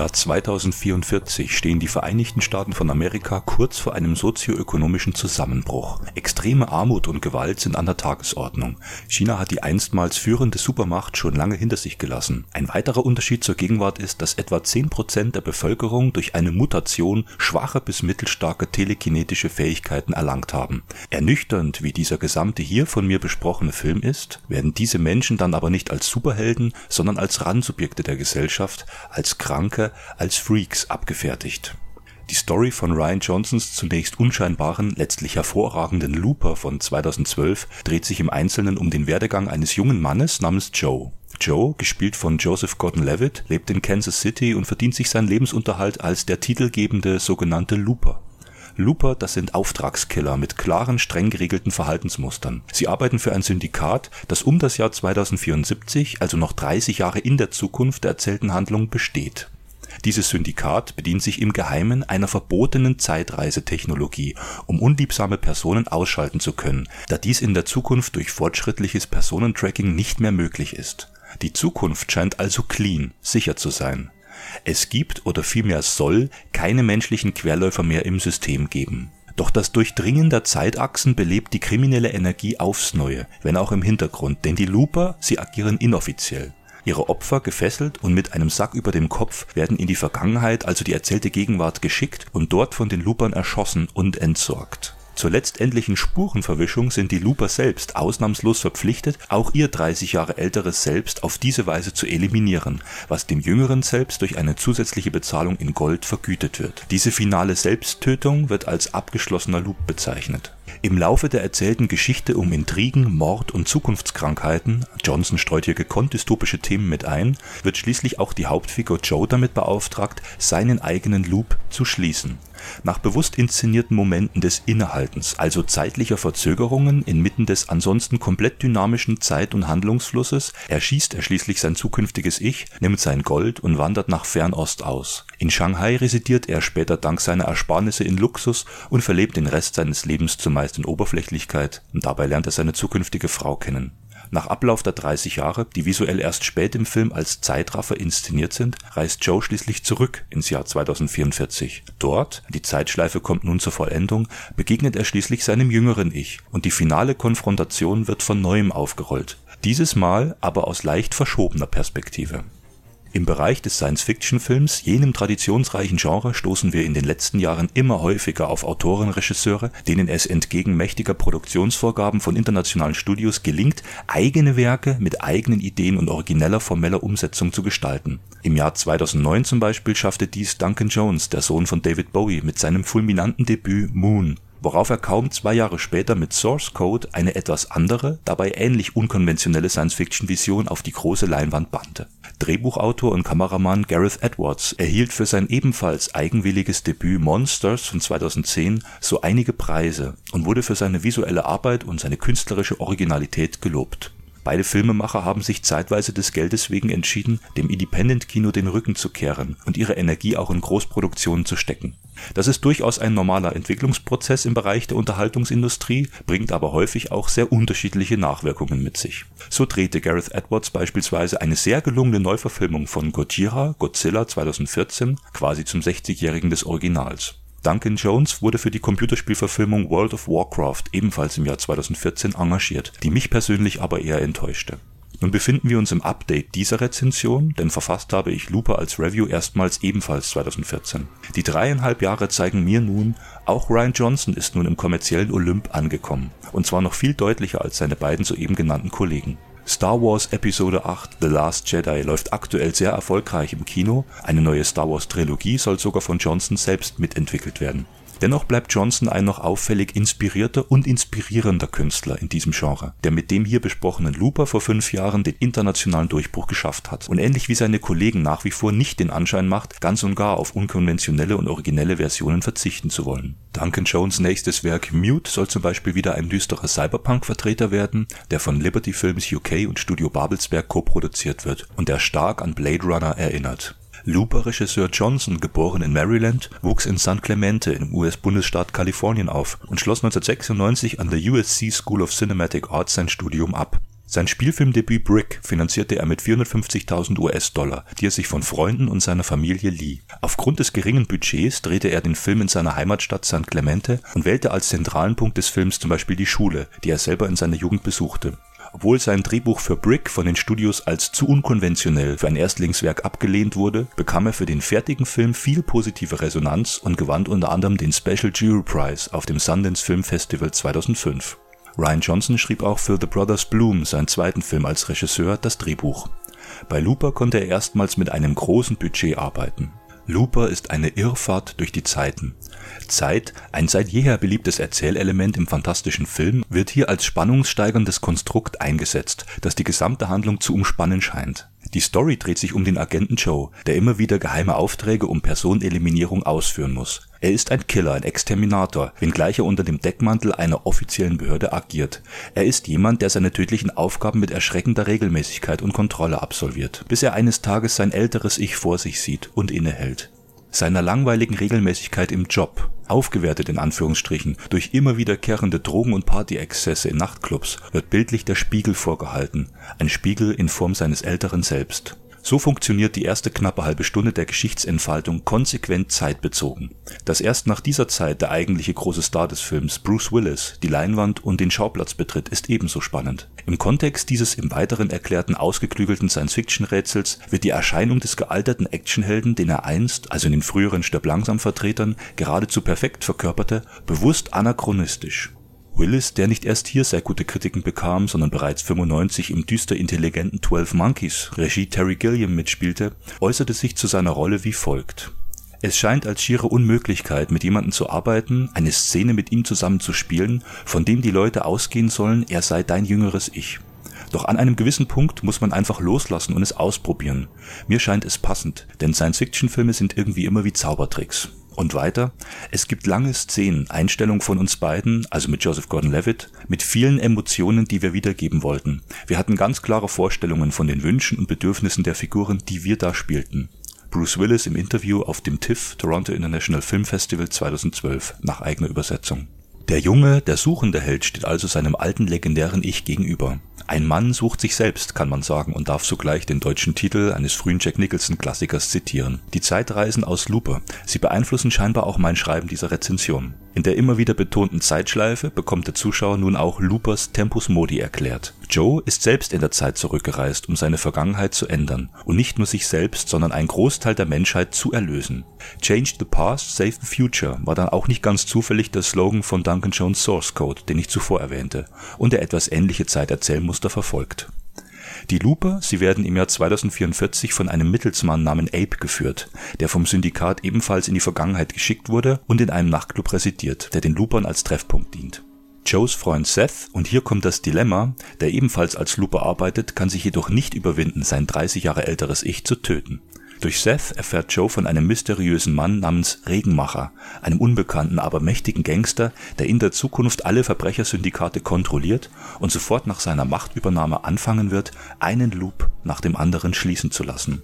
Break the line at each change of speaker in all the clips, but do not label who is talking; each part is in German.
Jahr 2044 stehen die Vereinigten Staaten von Amerika kurz vor einem sozioökonomischen Zusammenbruch. Extreme Armut und Gewalt sind an der Tagesordnung. China hat die einstmals führende Supermacht schon lange hinter sich gelassen. Ein weiterer Unterschied zur Gegenwart ist, dass etwa 10% der Bevölkerung durch eine Mutation schwache bis mittelstarke telekinetische Fähigkeiten erlangt haben. Ernüchternd wie dieser gesamte hier von mir besprochene Film ist, werden diese Menschen dann aber nicht als Superhelden, sondern als Randsubjekte der Gesellschaft, als krank Als Freaks abgefertigt. Die Story von Ryan Johnsons zunächst unscheinbaren, letztlich hervorragenden Looper von 2012 dreht sich im Einzelnen um den Werdegang eines jungen Mannes namens Joe. Joe, gespielt von Joseph Gordon-Levitt, lebt in Kansas City und verdient sich seinen Lebensunterhalt als der titelgebende sogenannte Looper. Looper, das sind Auftragskiller mit klaren, streng geregelten Verhaltensmustern. Sie arbeiten für ein Syndikat, das um das Jahr 2074, also noch 30 Jahre in der Zukunft der erzählten Handlung, besteht. Dieses Syndikat bedient sich im Geheimen einer verbotenen Zeitreisetechnologie, um unliebsame Personen ausschalten zu können, da dies in der Zukunft durch fortschrittliches Personentracking nicht mehr möglich ist. Die Zukunft scheint also clean, sicher zu sein. Es gibt oder vielmehr soll keine menschlichen Querläufer mehr im System geben. Doch das Durchdringen der Zeitachsen belebt die kriminelle Energie aufs Neue, wenn auch im Hintergrund, denn die Looper, sie agieren inoffiziell. Ihre Opfer, gefesselt und mit einem Sack über dem Kopf, werden in die Vergangenheit, also die erzählte Gegenwart, geschickt und dort von den Loopern erschossen und entsorgt. Zur letztendlichen Spurenverwischung sind die Looper selbst ausnahmslos verpflichtet, auch ihr 30 Jahre älteres Selbst auf diese Weise zu eliminieren, was dem jüngeren Selbst durch eine zusätzliche Bezahlung in Gold vergütet wird. Diese finale Selbsttötung wird als abgeschlossener Loop bezeichnet. Im Laufe der erzählten Geschichte um Intrigen, Mord und Zukunftskrankheiten Johnson streut hier gekonnt dystopische Themen mit ein wird schließlich auch die Hauptfigur Joe damit beauftragt, seinen eigenen Loop zu schließen nach bewusst inszenierten Momenten des Innehaltens, also zeitlicher Verzögerungen inmitten des ansonsten komplett dynamischen Zeit und Handlungsflusses, erschießt er schließlich sein zukünftiges Ich, nimmt sein Gold und wandert nach Fernost aus. In Shanghai residiert er später dank seiner Ersparnisse in Luxus und verlebt den Rest seines Lebens zumeist in Oberflächlichkeit, und dabei lernt er seine zukünftige Frau kennen nach Ablauf der 30 Jahre, die visuell erst spät im Film als Zeitraffer inszeniert sind, reist Joe schließlich zurück ins Jahr 2044. Dort, die Zeitschleife kommt nun zur Vollendung, begegnet er schließlich seinem jüngeren Ich und die finale Konfrontation wird von neuem aufgerollt. Dieses Mal aber aus leicht verschobener Perspektive im Bereich des Science-Fiction-Films, jenem traditionsreichen Genre, stoßen wir in den letzten Jahren immer häufiger auf Autoren-Regisseure, denen es entgegen mächtiger Produktionsvorgaben von internationalen Studios gelingt, eigene Werke mit eigenen Ideen und origineller formeller Umsetzung zu gestalten. Im Jahr 2009 zum Beispiel schaffte dies Duncan Jones, der Sohn von David Bowie, mit seinem fulminanten Debüt Moon worauf er kaum zwei Jahre später mit Source Code eine etwas andere, dabei ähnlich unkonventionelle Science-Fiction-Vision auf die große Leinwand bannte. Drehbuchautor und Kameramann Gareth Edwards erhielt für sein ebenfalls eigenwilliges Debüt Monsters von 2010 so einige Preise und wurde für seine visuelle Arbeit und seine künstlerische Originalität gelobt Beide Filmemacher haben sich zeitweise des Geldes wegen entschieden, dem Independent-Kino den Rücken zu kehren und ihre Energie auch in Großproduktionen zu stecken. Das ist durchaus ein normaler Entwicklungsprozess im Bereich der Unterhaltungsindustrie, bringt aber häufig auch sehr unterschiedliche Nachwirkungen mit sich. So drehte Gareth Edwards beispielsweise eine sehr gelungene Neuverfilmung von Gojira Godzilla 2014 quasi zum 60-jährigen des Originals Duncan Jones wurde für die Computerspielverfilmung World of Warcraft ebenfalls im Jahr 2014 engagiert, die mich persönlich aber eher enttäuschte. Nun befinden wir uns im Update dieser Rezension, denn verfasst habe ich Looper als Review erstmals ebenfalls 2014. Die dreieinhalb Jahre zeigen mir nun, auch Ryan Johnson ist nun im kommerziellen Olymp angekommen, und zwar noch viel deutlicher als seine beiden soeben genannten Kollegen. Star Wars Episode 8 The Last Jedi läuft aktuell sehr erfolgreich im Kino, eine neue Star Wars Trilogie soll sogar von Johnson selbst mitentwickelt werden Dennoch bleibt Johnson ein noch auffällig inspirierter und inspirierender Künstler in diesem Genre, der mit dem hier besprochenen Looper vor fünf Jahren den internationalen Durchbruch geschafft hat und ähnlich wie seine Kollegen nach wie vor nicht den Anschein macht, ganz und gar auf unkonventionelle und originelle Versionen verzichten zu wollen. Duncan Jones nächstes Werk Mute soll zum Beispiel wieder ein düsterer Cyberpunk-Vertreter werden, der von Liberty Films UK und Studio Babelsberg co-produziert wird und der stark an Blade Runner erinnert Looper-Regisseur Johnson, geboren in Maryland, wuchs in San Clemente im US-Bundesstaat Kalifornien auf und schloss 1996 an der USC School of Cinematic Arts sein Studium ab. Sein Spielfilmdebüt Brick finanzierte er mit 450.000 US-Dollar, die er sich von Freunden und seiner Familie lieh. Aufgrund des geringen Budgets drehte er den Film in seiner Heimatstadt San Clemente und wählte als zentralen Punkt des Films zum Beispiel die Schule, die er selber in seiner Jugend besuchte. Obwohl sein Drehbuch für Brick von den Studios als zu unkonventionell für ein Erstlingswerk abgelehnt wurde, bekam er für den fertigen Film viel positive Resonanz und gewann unter anderem den Special Jury Prize auf dem Sundance Film Festival 2005. Ryan Johnson schrieb auch für The Brothers Bloom, seinen zweiten Film als Regisseur, das Drehbuch. Bei Looper konnte er erstmals mit einem großen Budget arbeiten. Looper ist eine Irrfahrt durch die Zeiten. Zeit, ein seit jeher beliebtes Erzählelement im fantastischen Film, wird hier als spannungssteigerndes Konstrukt eingesetzt, das die gesamte Handlung zu umspannen scheint. Die Story dreht sich um den Agenten Joe, der immer wieder geheime Aufträge um Personeneliminierung ausführen muss. Er ist ein Killer, ein Exterminator, wenngleich er unter dem Deckmantel einer offiziellen Behörde agiert. Er ist jemand, der seine tödlichen Aufgaben mit erschreckender Regelmäßigkeit und Kontrolle absolviert, bis er eines Tages sein älteres Ich vor sich sieht und innehält. Seiner langweiligen Regelmäßigkeit im Job, aufgewertet in Anführungsstrichen durch immer wiederkehrende Drogen- und Partyexzesse in Nachtclubs, wird bildlich der Spiegel vorgehalten, ein Spiegel in Form seines älteren Selbst. So funktioniert die erste knappe halbe Stunde der Geschichtsentfaltung konsequent zeitbezogen. Dass erst nach dieser Zeit der eigentliche große Star des Films, Bruce Willis, die Leinwand und den Schauplatz betritt, ist ebenso spannend. Im Kontext dieses im Weiteren erklärten ausgeklügelten Science-Fiction-Rätsels wird die Erscheinung des gealterten Actionhelden, den er einst, also in den früheren Stirb langsam Vertretern, geradezu perfekt verkörperte, bewusst anachronistisch Willis, der nicht erst hier sehr gute Kritiken bekam, sondern bereits 95 im düster intelligenten Twelve Monkeys (Regie Terry Gilliam) mitspielte, äußerte sich zu seiner Rolle wie folgt: „ Es scheint als schiere Unmöglichkeit, mit jemandem zu arbeiten, eine Szene mit ihm zusammen zu spielen, von dem die Leute ausgehen sollen, er sei dein jüngeres Ich. Doch an einem gewissen Punkt muss man einfach loslassen und es ausprobieren. Mir scheint es passend, denn Science-Fiction-Filme sind irgendwie immer wie Zaubertricks und weiter, es gibt lange Szenen, Einstellungen von uns beiden, also mit Joseph Gordon-Levitt, mit vielen Emotionen, die wir wiedergeben wollten. Wir hatten ganz klare Vorstellungen von den Wünschen und Bedürfnissen der Figuren, die wir da spielten. Bruce Willis im Interview auf dem TIFF, Toronto International Film Festival 2012, nach eigener Übersetzung. Der junge, der suchende Held steht also seinem alten legendären Ich gegenüber. Ein Mann sucht sich selbst, kann man sagen, und darf sogleich den deutschen Titel eines frühen Jack Nicholson-Klassikers zitieren. Die Zeitreisen aus Looper. Sie beeinflussen scheinbar auch mein Schreiben dieser Rezension. In der immer wieder betonten Zeitschleife bekommt der Zuschauer nun auch Loopers Tempus Modi erklärt. Joe ist selbst in der Zeit zurückgereist, um seine Vergangenheit zu ändern und nicht nur sich selbst, sondern einen Großteil der Menschheit zu erlösen. Change the past, save the future war dann auch nicht ganz zufällig der Slogan von Duncan Jones Source Code, den ich zuvor erwähnte, und der etwas ähnliche Zeiterzählmuster verfolgt. Die Looper, sie werden im Jahr 2044 von einem Mittelsmann namens Ape geführt, der vom Syndikat ebenfalls in die Vergangenheit geschickt wurde und in einem Nachtclub residiert, der den Loopern als Treffpunkt dient Joes Freund Seth, und hier kommt das Dilemma, der ebenfalls als Looper arbeitet, kann sich jedoch nicht überwinden, sein 30 Jahre älteres Ich zu töten. Durch Seth erfährt Joe von einem mysteriösen Mann namens Regenmacher, einem unbekannten, aber mächtigen Gangster, der in der Zukunft alle Verbrechersyndikate kontrolliert und sofort nach seiner Machtübernahme anfangen wird, einen Loop nach dem anderen schließen zu lassen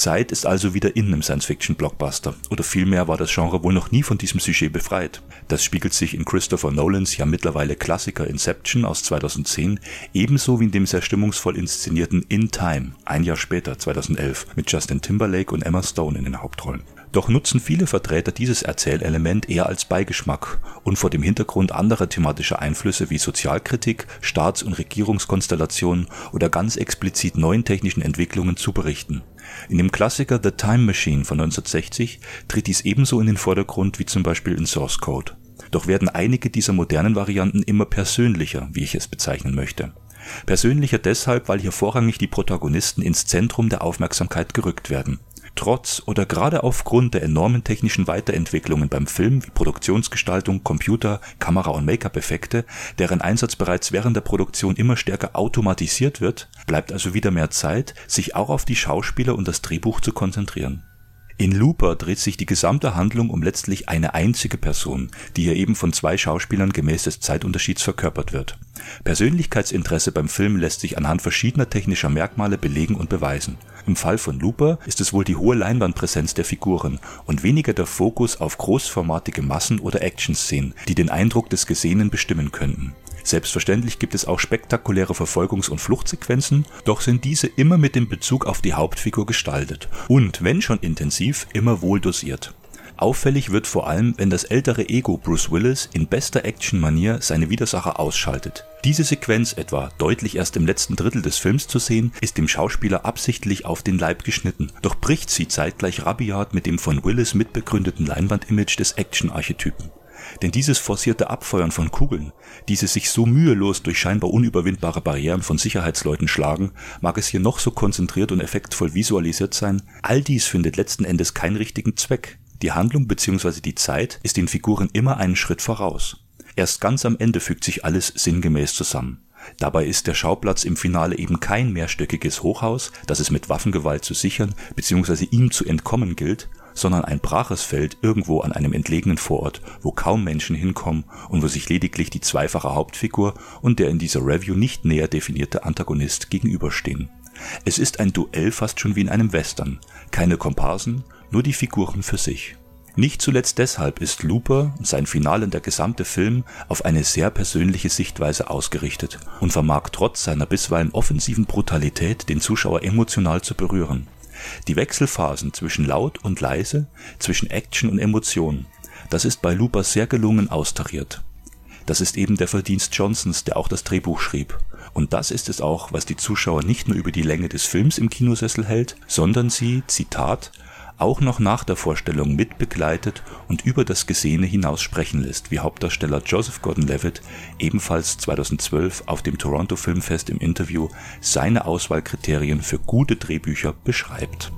Zeit ist also wieder in einem Science-Fiction-Blockbuster. Oder vielmehr war das Genre wohl noch nie von diesem Sujet befreit. Das spiegelt sich in Christopher Nolans ja mittlerweile Klassiker Inception aus 2010, ebenso wie in dem sehr stimmungsvoll inszenierten In Time, ein Jahr später, 2011, mit Justin Timberlake und Emma Stone in den Hauptrollen. Doch nutzen viele Vertreter dieses Erzählelement eher als Beigeschmack und vor dem Hintergrund anderer thematischer Einflüsse wie Sozialkritik, Staats- und Regierungskonstellationen oder ganz explizit neuen technischen Entwicklungen zu berichten. In dem Klassiker The Time Machine von 1960 tritt dies ebenso in den Vordergrund wie zum Beispiel in Source Code. Doch werden einige dieser modernen Varianten immer persönlicher, wie ich es bezeichnen möchte. Persönlicher deshalb, weil hier vorrangig die Protagonisten ins Zentrum der Aufmerksamkeit gerückt werden Trotz oder gerade aufgrund der enormen technischen Weiterentwicklungen beim Film wie Produktionsgestaltung, Computer, Kamera und Make-up-Effekte, deren Einsatz bereits während der Produktion immer stärker automatisiert wird, bleibt also wieder mehr Zeit, sich auch auf die Schauspieler und das Drehbuch zu konzentrieren In Looper dreht sich die gesamte Handlung um letztlich eine einzige Person, die hier eben von zwei Schauspielern gemäß des Zeitunterschieds verkörpert wird. Persönlichkeitsinteresse beim Film lässt sich anhand verschiedener technischer Merkmale belegen und beweisen. Im Fall von Looper ist es wohl die hohe Leinwandpräsenz der Figuren und weniger der Fokus auf großformatige Massen oder Actionszenen, die den Eindruck des Gesehenen bestimmen könnten Selbstverständlich gibt es auch spektakuläre Verfolgungs und Fluchtsequenzen, doch sind diese immer mit dem Bezug auf die Hauptfigur gestaltet und, wenn schon intensiv, immer wohl dosiert. Auffällig wird vor allem, wenn das ältere Ego Bruce Willis in bester Action-Manier seine Widersacher ausschaltet. Diese Sequenz etwa, deutlich erst im letzten Drittel des Films zu sehen, ist dem Schauspieler absichtlich auf den Leib geschnitten, doch bricht sie zeitgleich rabiat mit dem von Willis mitbegründeten Leinwandimage des Action-Archetypen. Denn dieses forcierte Abfeuern von Kugeln, dieses sich so mühelos durch scheinbar unüberwindbare Barrieren von Sicherheitsleuten schlagen, mag es hier noch so konzentriert und effektvoll visualisiert sein, all dies findet letzten Endes keinen richtigen Zweck. Die Handlung bzw. die Zeit ist den Figuren immer einen Schritt voraus. Erst ganz am Ende fügt sich alles sinngemäß zusammen. Dabei ist der Schauplatz im Finale eben kein mehrstöckiges Hochhaus, das es mit Waffengewalt zu sichern bzw. ihm zu entkommen gilt, sondern ein braches Feld irgendwo an einem entlegenen Vorort, wo kaum Menschen hinkommen und wo sich lediglich die zweifache Hauptfigur und der in dieser Review nicht näher definierte Antagonist gegenüberstehen. Es ist ein Duell fast schon wie in einem Western. Keine Komparsen, nur die Figuren für sich. Nicht zuletzt deshalb ist Looper, sein Finale und der gesamte Film auf eine sehr persönliche Sichtweise ausgerichtet und vermag trotz seiner bisweilen offensiven Brutalität den Zuschauer emotional zu berühren. Die Wechselphasen zwischen laut und leise, zwischen Action und Emotion, das ist bei Looper sehr gelungen austariert. Das ist eben der Verdienst Johnsons, der auch das Drehbuch schrieb. Und das ist es auch, was die Zuschauer nicht nur über die Länge des Films im Kinosessel hält, sondern sie, Zitat, auch noch nach der Vorstellung mitbegleitet und über das Gesehene hinaus sprechen lässt, wie Hauptdarsteller Joseph Gordon-Levitt ebenfalls 2012 auf dem Toronto Filmfest im Interview seine Auswahlkriterien für gute Drehbücher beschreibt